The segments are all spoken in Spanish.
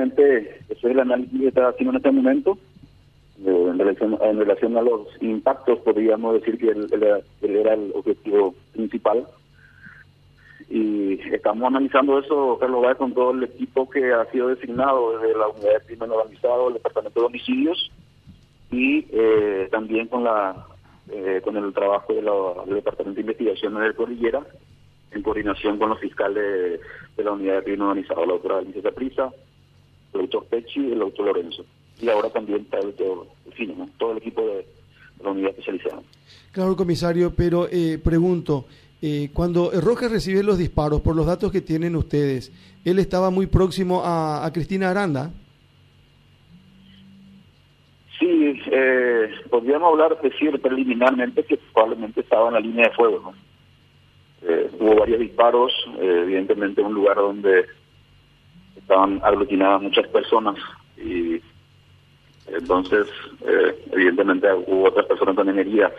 efectivamente, ese es el análisis que está haciendo en este momento. Eh, en, relación, en relación a los impactos, podríamos decir que él, era el objetivo principal. Y estamos analizando eso, Carlos con todo el equipo que ha sido designado desde la unidad de crimen organizado, el departamento de homicidios y eh, también con la eh, con el trabajo del departamento de investigación de Cordillera en coordinación con los fiscales de la unidad de crimen organizado, la doctora Alicia Prisa, el doctor Pecci y el doctor Lorenzo. Y ahora también está el doctor Fino, todo el equipo de, la unidad especializada. Claro, comisario, pero eh, pregunto, eh, cuando Rojas recibe los disparos, por los datos que tienen ustedes, ¿él estaba muy próximo a, Cristina Aranda? Sí, eh, podríamos hablar, decir preliminarmente que probablemente estaba en la línea de fuego, ¿no? Eh, hubo varios disparos, eh, evidentemente en un lugar donde estaban aglutinadas muchas personas y entonces eh, evidentemente hubo otras personas también heridas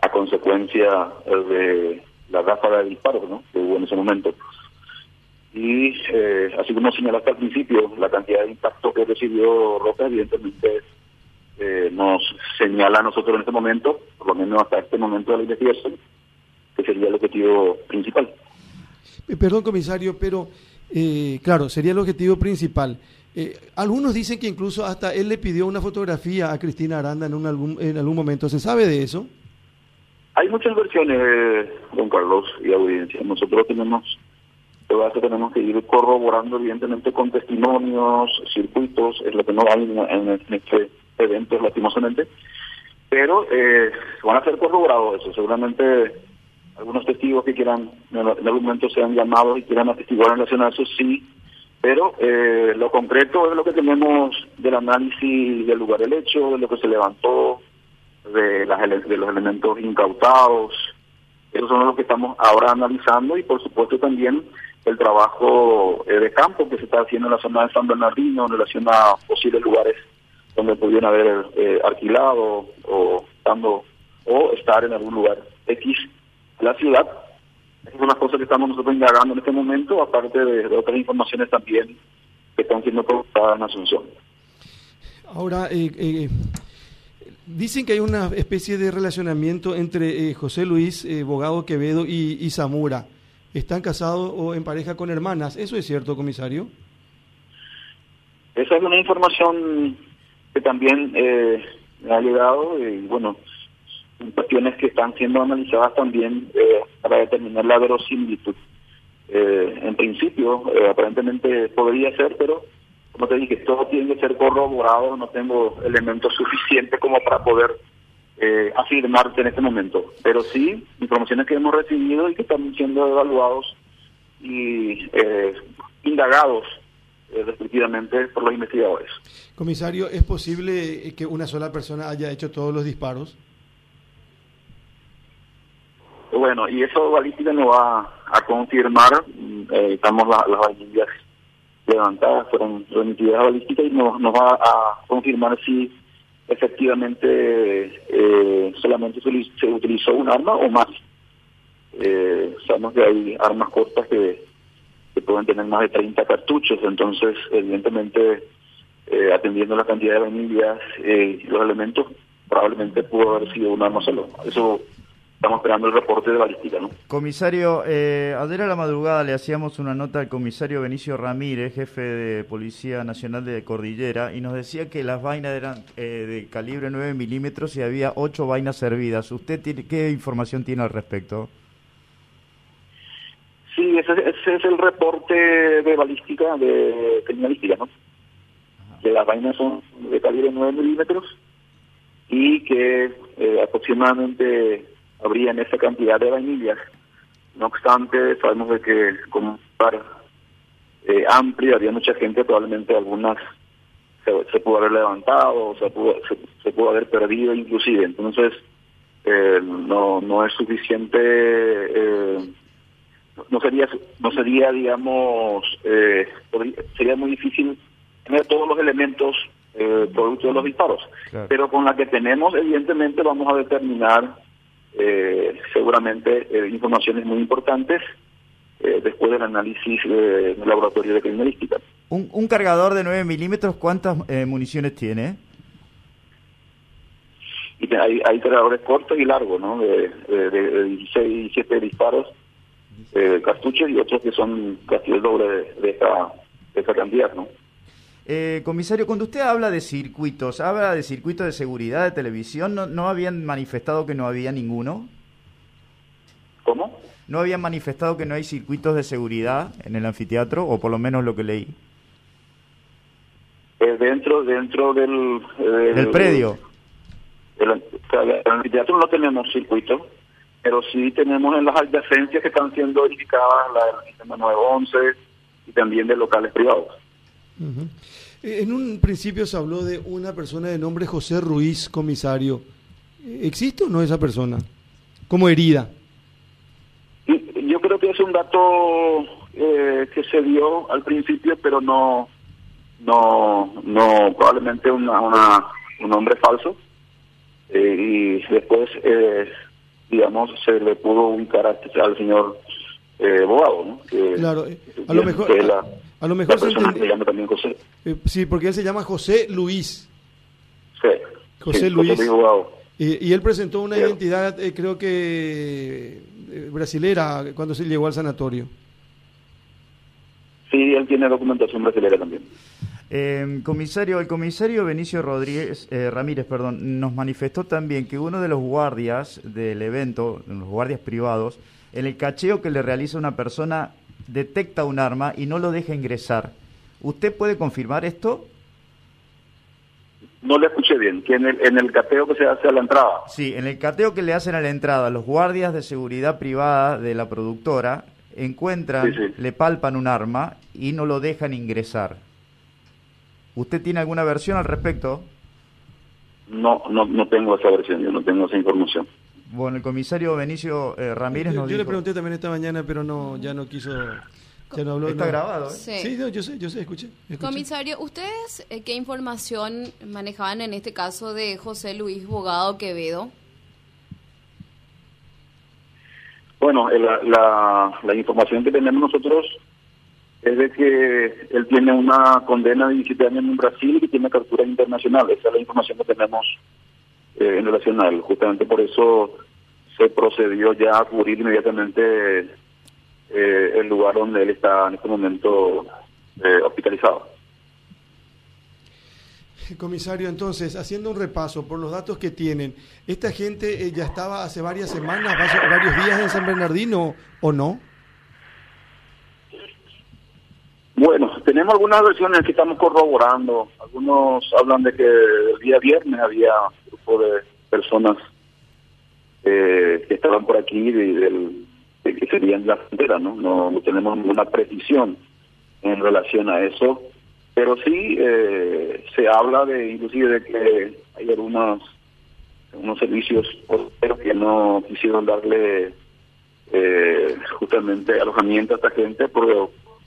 a consecuencia de la ráfaga de disparos ¿no? que hubo en ese momento. Y así como señalaste al principio, la cantidad de impacto que recibió Roca evidentemente nos señala a nosotros en este momento, por lo menos hasta este momento de la investigación, que sería el objetivo principal. Eh, perdón, comisario, pero eh, claro, sería el objetivo principal. Eh, algunos dicen que incluso hasta él le pidió una fotografía a Cristina Aranda en, un, algún, en algún momento. ¿Se sabe de eso? Hay muchas versiones, don Carlos, y audiencia. Nosotros tenemos, de tenemos que ir corroborando, evidentemente, con testimonios, circuitos, es lo que no hay en, este evento, lastimosamente. Pero eh, van a ser corroborados eso. Seguramente algunos testigos que quieran, en algún momento sean llamados y quieran atestiguar en relación a eso, sí, pero eh, lo concreto es lo que tenemos del análisis del lugar del hecho, de lo que se levantó, de, las, de los elementos incautados, esos son los que estamos ahora analizando y por supuesto también el trabajo eh, de campo que se está haciendo en la zona de San Bernardino en relación a posibles lugares donde pudieran haber eh, alquilado o estando o estar en algún lugar X la ciudad. Es una cosa que estamos nosotros indagando en este momento, aparte de, otras informaciones también que están siendo producidas en Asunción. Ahora, eh, eh, dicen que hay una especie de relacionamiento entre eh, José Luis Bogado Quevedo y, Zamora. ¿Están casados o en pareja con hermanas? ¿Eso es cierto, comisario? Esa es una información que también me ha llegado y bueno, cuestiones que están siendo analizadas también eh, para determinar la verosimilitud. Eh, en principio, eh, aparentemente podría ser, pero como te dije, todo tiene que ser corroborado, no tengo elementos suficientes como para poder eh, afirmarte en este momento. Pero sí, informaciones que hemos recibido y que están siendo evaluados y indagados respectivamente por los investigadores. Comisario, ¿es posible que una sola persona haya hecho todos los disparos? Bueno, y eso balística nos va a confirmar, mm, eh, estamos las vainillas levantadas, fueron remitidas a balística y nos, nos va a confirmar si efectivamente eh, solamente se, utilizó un arma o más. Eh, sabemos que hay armas cortas que, pueden tener más de 30 cartuchos, entonces evidentemente eh, atendiendo la cantidad de vainillas y los elementos, probablemente pudo haber sido un arma solo. Eso estamos esperando el reporte de balística. ¿no? Comisario, eh, ayer a la madrugada le hacíamos una nota al comisario Benicio Ramírez, jefe de Policía Nacional de Cordillera, y nos decía que las vainas eran eh, de calibre 9 milímetros y había 8 vainas servidas. ¿Usted tiene, qué información tiene al respecto? Sí, ese, es el reporte de balística, de criminalística, ¿no? Que las vainas son de calibre 9 milímetros y que eh, aproximadamente habría esa cantidad de vainillas. No obstante, sabemos de que como un par eh, amplio, había mucha gente, probablemente algunas se, pudo haber levantado, se pudo, se, pudo haber perdido inclusive. Entonces, eh, no, no es suficiente, eh, no sería, no sería digamos, eh, sería muy difícil tener todos los elementos eh, producto de los disparos. Pero con la que tenemos, evidentemente, vamos a determinar eh, seguramente eh, informaciones muy importantes eh, después del análisis del laboratorio de criminalística. Un, un cargador de 9 milímetros, ¿cuántas eh, municiones tiene? Y hay, hay cargadores cortos y largos, ¿no? De, de, de 16 y 17 disparos, eh, cartuchos y otros que son casi el doble de, de esta, de esta cantidad, ¿no? Eh, comisario, cuando usted habla de circuitos, habla de circuitos de seguridad de televisión, ¿no, ¿no habían manifestado que no había ninguno? ¿Cómo? ¿No habían manifestado que no hay circuitos de seguridad en el anfiteatro, o por lo menos lo que leí? Eh, dentro dentro del... eh, Del predio. El, el anfiteatro no tenemos circuito, pero sí tenemos en las adyacencias que están siendo verificadas la del sistema 911 y también de locales privados. Eh, En un principio se habló de una persona de nombre José Ruiz, comisario. ¿Existe o no esa persona? Como herida. Yo creo que es un dato eh, que se dio al principio, pero no, no, no probablemente una, una, un nombre falso. Eh, y después, eh, digamos, se le pudo ubicar a- al señor eh, ¿no? Que, Claro, eh, a lo mejor- que la, a lo mejor la se persona entendi- se llama también José. Eh, sí, porque él se llama José Luis. Sí, José sí, Luis. Y, y él presentó una Claro. identidad, eh, creo que eh, brasilera, cuando se llegó al sanatorio. Sí, él tiene documentación brasileña también. Eh, comisario, el comisario Benicio Rodríguez, eh, Ramírez, perdón, nos manifestó también que uno de los guardias del evento, los guardias privados, en el cacheo que le realiza una persona detecta un arma y no lo deja ingresar. ¿Usted puede confirmar esto? No le escuché bien, que en el, en el cateo que se hace a la entrada. Sí, en el cateo que le hacen a la entrada, los guardias de seguridad privada de la productora encuentran, Sí, sí. le palpan un arma y no lo dejan ingresar. ¿Usted tiene alguna versión al respecto? No, no, no tengo esa versión, yo no tengo esa información. Bueno, el comisario Benicio eh, Ramírez Yo, nos yo le pregunté también esta mañana, pero no, ya no quiso, ya no habló. Está no. grabado, ¿eh? Sí. Sí, no, yo sé, yo sé, escuché. escuché. Comisario, ¿ustedes eh, qué información manejaban en este caso de José Luis Bogado Quevedo? Bueno, eh, la, la, la información que tenemos nosotros es de que él tiene una condena de 17 años en Brasil y que tiene captura internacional. Esa es la información que tenemos eh, en relación a él. Justamente por eso se procedió ya a cubrir inmediatamente eh, el lugar donde él está en este momento eh, hospitalizado. Comisario, entonces, haciendo un repaso por los datos que tienen, ¿esta gente eh, ya estaba hace varias semanas, varios días en San Bernardino o no? Bueno, tenemos algunas versiones que estamos corroborando. Algunos hablan de que el día viernes había de personas eh, que estaban por aquí de, que serían la frontera, ¿no? ¿no? Tenemos ninguna precisión en relación a eso, pero sí eh, se habla de inclusive de que hay algunos unos servicios que no quisieron darle eh, justamente alojamiento a esta gente porque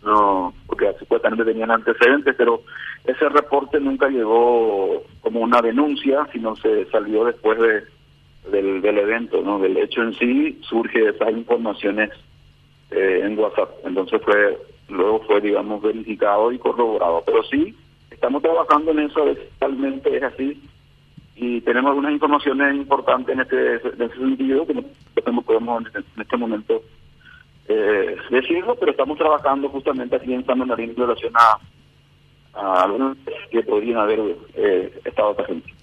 no porque supuestamente tenían antecedentes pero ese reporte nunca llegó como una denuncia sino se salió después de del, evento no del hecho en sí surge esas informaciones eh, en WhatsApp. Entonces fue luego fue digamos verificado y corroborado. Pero sí estamos trabajando en eso realmente es así y tenemos algunas informaciones importantes en este, en ese sentido que no podemos en este momento eh, decirlo, pero estamos trabajando justamente aquí en San Bernardino en relación a, a algunos que podrían haber eh, estado presentes.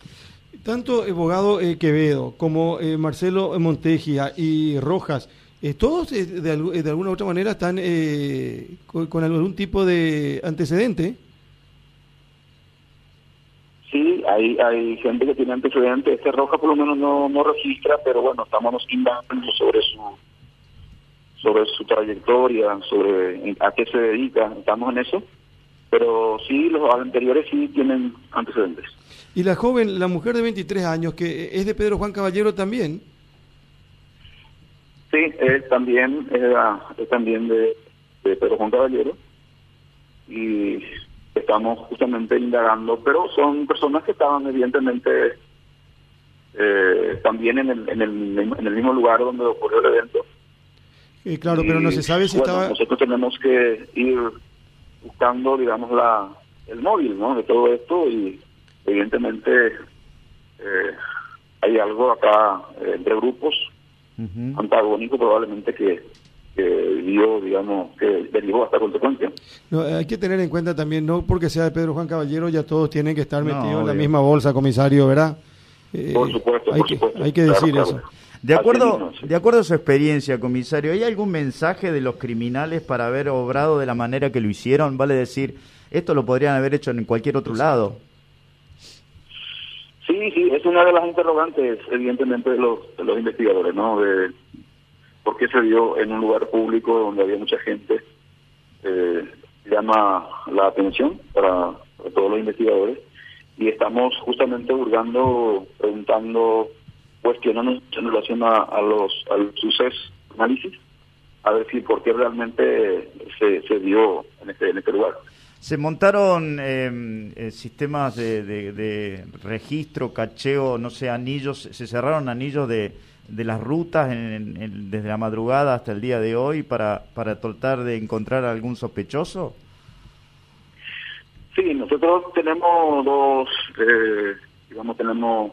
Tanto abogado eh, Quevedo como eh, Marcelo Montegia y Rojas, eh, todos eh, de, eh, de alguna u otra manera están eh, con, con algún tipo de antecedente. Sí, hay, hay gente que tiene antecedentes. Este Roja por lo menos no, no registra, pero bueno, estamos indagando sobre su sobre su trayectoria, sobre a qué se dedica. Estamos en eso. Pero sí, los anteriores sí tienen antecedentes. Y la joven, la mujer de 23 años, que es de Pedro Juan Caballero también. Sí, es también, es también de, de Pedro Juan Caballero y estamos justamente indagando, pero son personas que estaban evidentemente eh, también en el, en, el, en el mismo lugar donde ocurrió el evento. Eh, claro, pero no se sabe si bueno, estaba... Nosotros tenemos que ir buscando, digamos, la el móvil ¿no? de todo esto y evidentemente eh, hay algo acá eh, entre grupos antagónico probablemente que, que dio, digamos, que derivó a esta consecuencia. No, hay que tener en cuenta también, no porque sea de Pedro Juan Caballero, ya todos tienen que estar metidos en la misma bolsa, comisario, ¿verdad? por supuesto, hay por que, supuesto. Hay que decir eso. De acuerdo, de acuerdo a su experiencia, comisario, ¿hay algún mensaje de los criminales para haber obrado de la manera que lo hicieron? Vale decir, esto lo podrían haber hecho en cualquier otro lado. Sí, sí, es una de las interrogantes, evidentemente, de los, de los investigadores, ¿no? De por qué se dio en un lugar público donde había mucha gente. Eh, llama la atención para, todos los investigadores y estamos justamente hurgando, preguntando, cuestionando en relación a, los, al suceso análisis, a ver si por qué realmente se, se dio en este, en este lugar. Se montaron em, eh, sistemas de, registro, cacheo, no sé, anillos, se cerraron anillos de, de las rutas desde la madrugada hasta el día de hoy para, para tratar de encontrar algún sospechoso. Sí, nosotros tenemos dos, eh, digamos, tenemos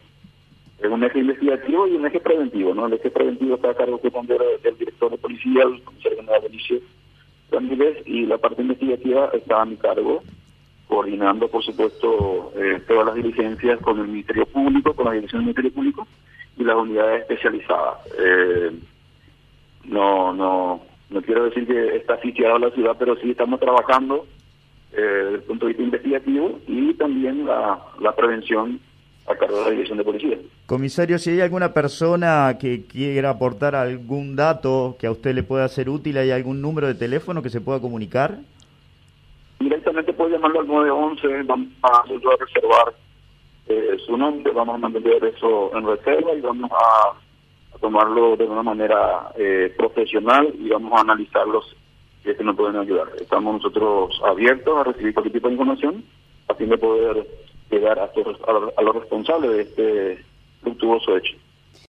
un eje investigativo y un eje preventivo, ¿no? El eje preventivo está a cargo del director de policía, el comisario general Benicio y la parte investigativa está a mi cargo, coordinando, por supuesto, eh, todas las diligencias con el Ministerio Público, con la Dirección del Ministerio Público y las unidades especializadas. Eh, no, no, no quiero decir que está asfixiada la ciudad, pero sí estamos trabajando eh, desde el punto de vista investigativo y también la, la prevención a cargo de la Dirección de Policía. Comisario, si hay alguna persona que quiera aportar algún dato que a usted le pueda ser útil, ¿hay algún número de teléfono que se pueda comunicar? Directamente puede llamarlo al 911, vamos a, reservar eh, su nombre, vamos a mantener eso en reserva y vamos a, tomarlo de una manera eh, profesional y vamos a analizarlos si es que nos pueden ayudar. Estamos nosotros abiertos a recibir cualquier tipo de información a fin de poder llegar a, a, los responsables de este luctuoso hecho.